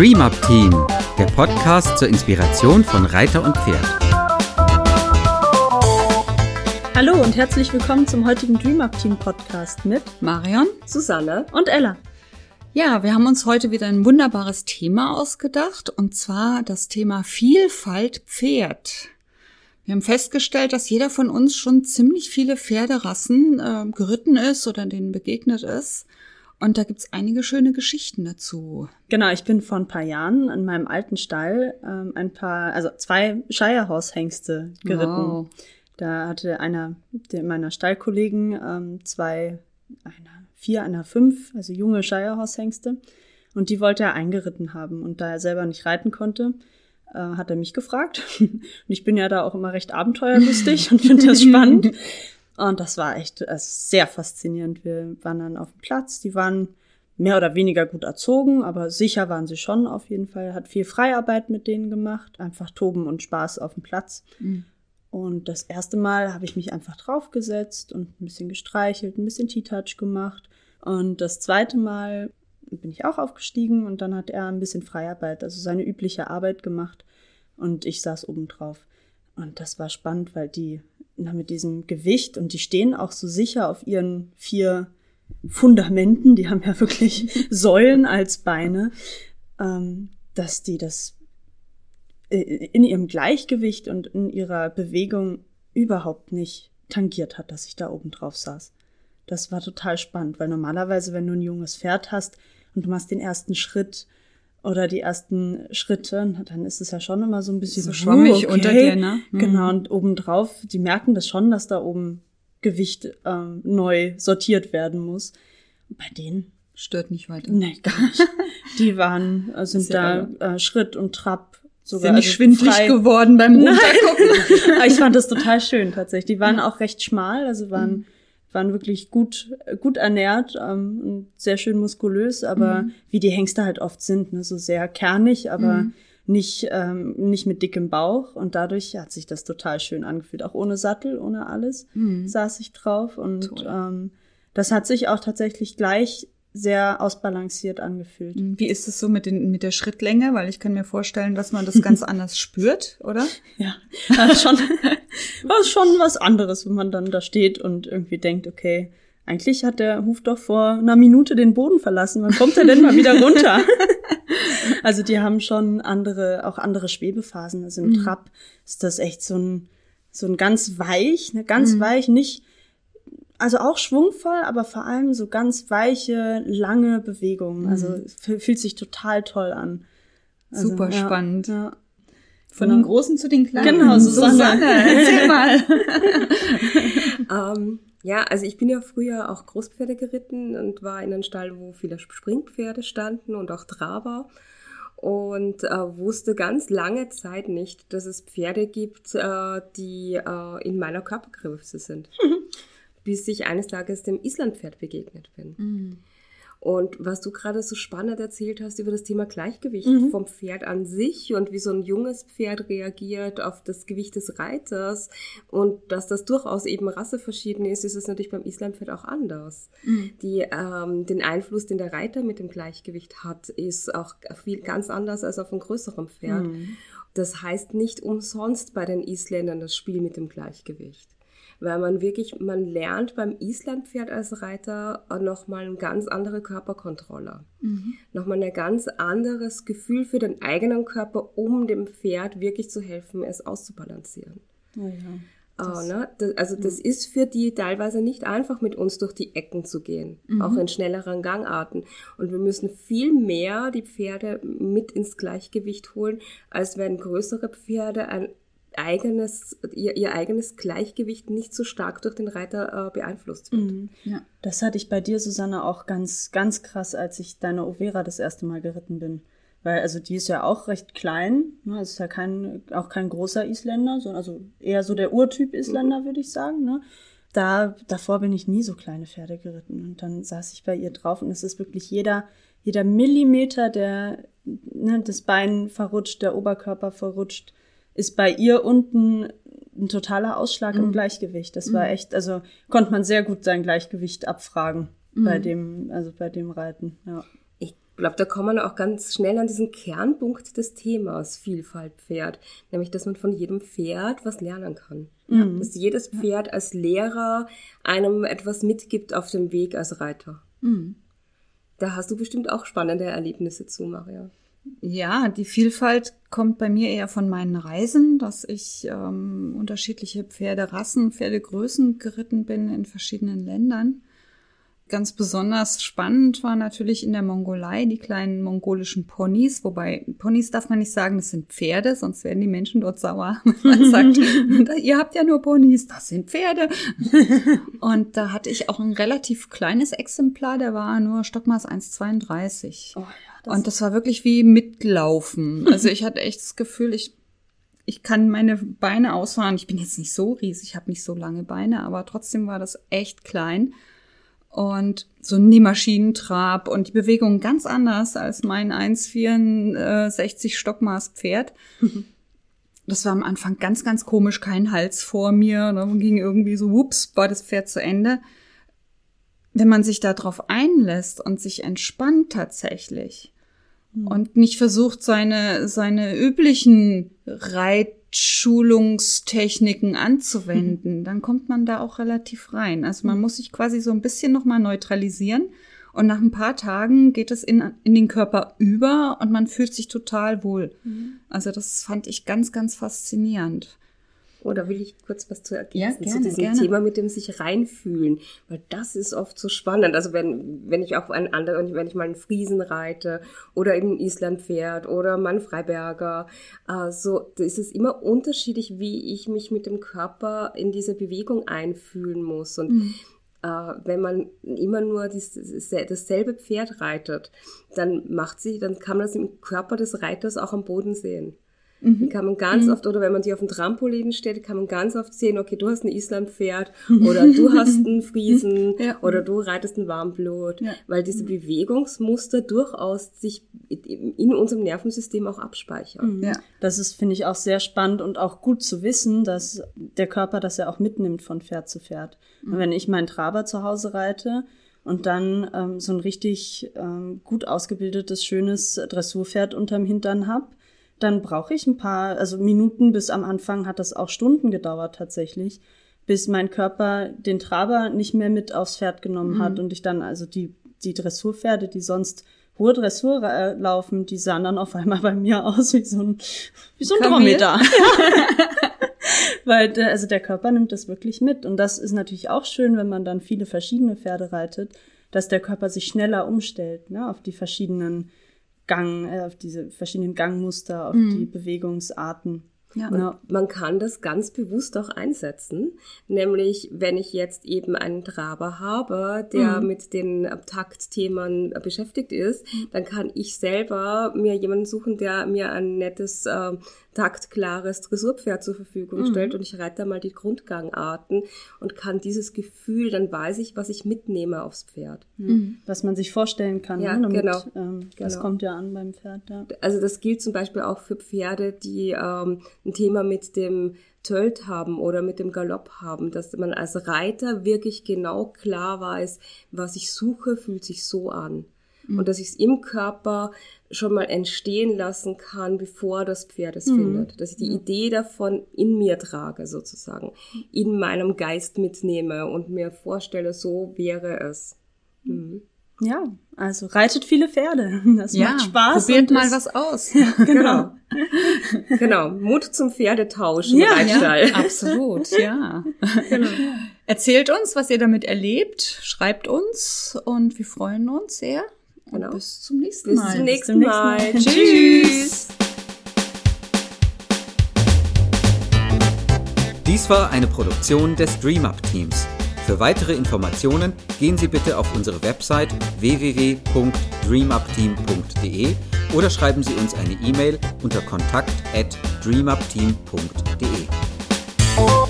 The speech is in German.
Dream Up Team, der Podcast zur Inspiration von Reiter und Pferd. Hallo und herzlich willkommen zum heutigen Dream Up Team Podcast mit Marion, Susanne und Ella. Ja, wir haben uns heute wieder ein wunderbares Thema ausgedacht und zwar das Thema Vielfalt Pferd. Wir haben festgestellt, dass jeder von uns schon ziemlich viele Pferderassen äh, geritten ist oder denen begegnet ist. Und da gibt's einige schöne Geschichten dazu. Genau, ich bin vor ein paar Jahren in meinem alten Stall ähm, ein paar, also zwei Shirehorse-Hengste geritten. Wow. Da hatte einer meiner Stallkollegen ähm, zwei, einer vier, einer fünf, also junge Shirehorse-Hengste. Und die wollte er eingeritten haben. Und da er selber nicht reiten konnte, äh, hat er mich gefragt. und ich bin ja da auch immer recht abenteuerlustig und finde das spannend. Und das war echt äh, sehr faszinierend. Wir waren dann auf dem Platz. Die waren mehr oder weniger gut erzogen, aber sicher waren sie schon auf jeden Fall. Hat viel Freiarbeit mit denen gemacht. Einfach Toben und Spaß auf dem Platz. Mhm. Und das erste Mal habe ich mich einfach draufgesetzt und ein bisschen gestreichelt, ein bisschen T-Touch gemacht. Und das zweite Mal bin ich auch aufgestiegen und dann hat er ein bisschen Freiarbeit, also seine übliche Arbeit gemacht. Und ich saß oben drauf. Und das war spannend, weil die na, mit diesem Gewicht und die stehen auch so sicher auf ihren vier Fundamenten, die haben ja wirklich Säulen als Beine, ähm, dass die das äh, in ihrem Gleichgewicht und in ihrer Bewegung überhaupt nicht tangiert hat, dass ich da oben drauf saß. Das war total spannend, weil normalerweise, wenn du ein junges Pferd hast und du machst den ersten Schritt oder die ersten Schritte, dann ist es ja schon immer so ein bisschen so schwammig okay. unter dir, ne? Mhm. Genau, und obendrauf, die merken das schon, dass da oben Gewicht ähm, neu sortiert werden muss. Bei denen stört nicht weiter. Nee, gar nicht. Die waren, äh, sind da äh, Schritt und Trab sogar. Sind nicht also schwindlig frei. geworden beim Runtergucken. ich fand das total schön tatsächlich. Die waren auch recht schmal, also waren mhm waren wirklich gut, gut ernährt ähm, und sehr schön muskulös, aber mhm. wie die Hengste halt oft sind, ne, so sehr kernig, aber mhm. nicht, ähm, nicht mit dickem Bauch. Und dadurch hat sich das total schön angefühlt. Auch ohne Sattel, ohne alles mhm. saß ich drauf. Und ähm, das hat sich auch tatsächlich gleich sehr ausbalanciert angefühlt. Mhm. Wie ist es so mit, den, mit der Schrittlänge? Weil ich kann mir vorstellen, dass man das ganz anders spürt, oder? Ja, ja schon, war schon was anderes, wenn man dann da steht und irgendwie denkt, okay, eigentlich hat der Huf doch vor einer Minute den Boden verlassen. Wann kommt er denn mal wieder runter? also die haben schon andere, auch andere Schwebephasen. Also im mhm. Trab ist das echt so ein, so ein ganz weich, ne, ganz mhm. weich, nicht also auch schwungvoll, aber vor allem so ganz weiche, lange Bewegungen. Also mhm. fühlt sich total toll an. Also, Super ja, spannend. Ja. Von genau. den Großen zu den Kleinen. Genau, Susanne. Susanne erzähl mal. ähm, ja, also ich bin ja früher auch Großpferde geritten und war in einem Stall, wo viele Springpferde standen und auch Traber und äh, wusste ganz lange Zeit nicht, dass es Pferde gibt, äh, die äh, in meiner Körpergröße sind. bis ich eines Tages dem Islandpferd begegnet bin. Mhm. Und was du gerade so spannend erzählt hast über das Thema Gleichgewicht mhm. vom Pferd an sich und wie so ein junges Pferd reagiert auf das Gewicht des Reiters und dass das durchaus eben rasseverschieden ist, ist es natürlich beim Islandpferd auch anders. Mhm. Die, ähm, den Einfluss, den der Reiter mit dem Gleichgewicht hat, ist auch viel ganz anders als auf einem größeren Pferd. Mhm. Das heißt nicht umsonst bei den Isländern das Spiel mit dem Gleichgewicht weil man wirklich, man lernt beim Islandpferd als Reiter nochmal eine ganz andere Körperkontrolle. Mhm. Nochmal ein ganz anderes Gefühl für den eigenen Körper, um dem Pferd wirklich zu helfen, es auszubalancieren. Oh ja. Das, oh, ne? das, also das ja. ist für die teilweise nicht einfach, mit uns durch die Ecken zu gehen, mhm. auch in schnelleren Gangarten. Und wir müssen viel mehr die Pferde mit ins Gleichgewicht holen, als wenn größere Pferde ein eigenes, ihr, ihr eigenes Gleichgewicht nicht so stark durch den Reiter äh, beeinflusst wird. Mhm. Ja. Das hatte ich bei dir, Susanne, auch ganz, ganz krass, als ich deine Overa das erste Mal geritten bin. Weil, also die ist ja auch recht klein, ne? ist ja kein, auch kein großer Isländer, sondern also eher so der Urtyp Isländer, mhm. würde ich sagen. Ne? Da, davor bin ich nie so kleine Pferde geritten. Und dann saß ich bei ihr drauf und es ist wirklich jeder, jeder Millimeter, der ne, das Bein verrutscht, der Oberkörper verrutscht, ist bei ihr unten ein totaler Ausschlag mhm. im Gleichgewicht. Das mhm. war echt, also konnte man sehr gut sein Gleichgewicht abfragen mhm. bei dem, also bei dem Reiten, ja glaube, da kommt man auch ganz schnell an diesen Kernpunkt des Themas Vielfalt Pferd, nämlich dass man von jedem Pferd was lernen kann. Mhm. Dass jedes Pferd als Lehrer einem etwas mitgibt auf dem Weg als Reiter. Mhm. Da hast du bestimmt auch spannende Erlebnisse zu, Maria. Ja, die Vielfalt kommt bei mir eher von meinen Reisen, dass ich ähm, unterschiedliche Pferderassen, Pferdegrößen geritten bin in verschiedenen Ländern. Ganz besonders spannend war natürlich in der Mongolei die kleinen mongolischen Ponys, wobei Ponys darf man nicht sagen, das sind Pferde, sonst werden die Menschen dort sauer. Man sagt, ihr habt ja nur Ponys, das sind Pferde. Und da hatte ich auch ein relativ kleines Exemplar, der war nur Stockmaß 1,32. Oh ja, das Und das war wirklich wie mitlaufen. Also ich hatte echt das Gefühl, ich ich kann meine Beine ausfahren. Ich bin jetzt nicht so riesig, ich habe nicht so lange Beine, aber trotzdem war das echt klein und so ein Nähmaschinentrab und die Bewegung ganz anders als mein 1,64 Stockmaß Pferd. Das war am Anfang ganz, ganz komisch, kein Hals vor mir. Dann ging irgendwie so, whoops, war das Pferd zu Ende. Wenn man sich darauf einlässt und sich entspannt tatsächlich mhm. und nicht versucht, seine, seine üblichen Reit Schulungstechniken anzuwenden, dann kommt man da auch relativ rein. Also man muss sich quasi so ein bisschen nochmal neutralisieren und nach ein paar Tagen geht es in, in den Körper über und man fühlt sich total wohl. Mhm. Also das fand ich ganz, ganz faszinierend. Oder will ich kurz was zu ergänzen ja, gerne, zu diesem gerne. Thema mit dem sich reinfühlen? Weil das ist oft so spannend. Also wenn, wenn ich auch ein anderer, wenn ich mal einen Friesen reite oder eben Island fährt oder mal einen Freiberger, äh, so, da ist es immer unterschiedlich, wie ich mich mit dem Körper in diese Bewegung einfühlen muss. Und mhm. Uh, wenn man immer nur dasselbe Pferd reitet, dann macht sich, dann kann man das im Körper des Reiters auch am Boden sehen. Mhm. Kann man ganz mhm. oft, oder wenn man sich auf dem Trampolin steht, kann man ganz oft sehen, okay, du hast ein Islandpferd oder du hast einen Friesen ja. oder du reitest ein Warmblut, ja. weil diese Bewegungsmuster durchaus sich in unserem Nervensystem auch abspeichern. Mhm. Ja. Das ist, finde ich, auch sehr spannend und auch gut zu wissen, dass der Körper das ja auch mitnimmt von Pferd zu Pferd. Mhm. Wenn ich meinen Traber zu Hause reite, und dann ähm, so ein richtig ähm, gut ausgebildetes, schönes Dressurpferd unterm Hintern hab, dann brauche ich ein paar, also Minuten bis am Anfang hat das auch Stunden gedauert tatsächlich, bis mein Körper den Traber nicht mehr mit aufs Pferd genommen mhm. hat und ich dann also die, die Dressurpferde, die sonst hohe Dressur äh, laufen, die sahen dann auf einmal bei mir aus wie so ein, wie so ein Dromedar. Weil der, also der Körper nimmt das wirklich mit. Und das ist natürlich auch schön, wenn man dann viele verschiedene Pferde reitet, dass der Körper sich schneller umstellt, ne, auf die verschiedenen Gang, äh, auf diese verschiedenen Gangmuster, auf mhm. die Bewegungsarten. Ja. Und man kann das ganz bewusst auch einsetzen, nämlich wenn ich jetzt eben einen Traber habe, der mhm. mit den Taktthemen beschäftigt ist, mhm. dann kann ich selber mir jemanden suchen, der mir ein nettes äh, taktklares Dressurpferd zur Verfügung mhm. stellt und ich reite da mal die Grundgangarten und kann dieses Gefühl, dann weiß ich, was ich mitnehme aufs Pferd. Mhm. Was man sich vorstellen kann. Ja, ne? Damit, genau. Ähm, das genau. kommt ja an beim Pferd. Ja. Also das gilt zum Beispiel auch für Pferde, die ähm, ein Thema mit dem Tölt haben oder mit dem Galopp haben, dass man als Reiter wirklich genau klar weiß, was ich suche, fühlt sich so an. Mhm. Und dass ich es im Körper schon mal entstehen lassen kann, bevor das Pferd es mhm. findet. Dass ich die ja. Idee davon in mir trage, sozusagen, in meinem Geist mitnehme und mir vorstelle, so wäre es. Mhm. Ja, also reitet viele Pferde. Das ja, macht Spaß. Probiert mal was aus. Ja, genau. genau. Mut zum Pferdetausch im ja, Reitstall. Ja, absolut, ja. Genau. Erzählt uns, was ihr damit erlebt. Schreibt uns und wir freuen uns sehr. Genau. bis zum nächsten Mal. Bis zum nächsten Mal. Mal. Tschüss. Dies war eine Produktion des DreamUp Teams. Für weitere Informationen gehen Sie bitte auf unsere Website www.dreamupteam.de oder schreiben Sie uns eine E-Mail unter kontakt@dreamupteam.de.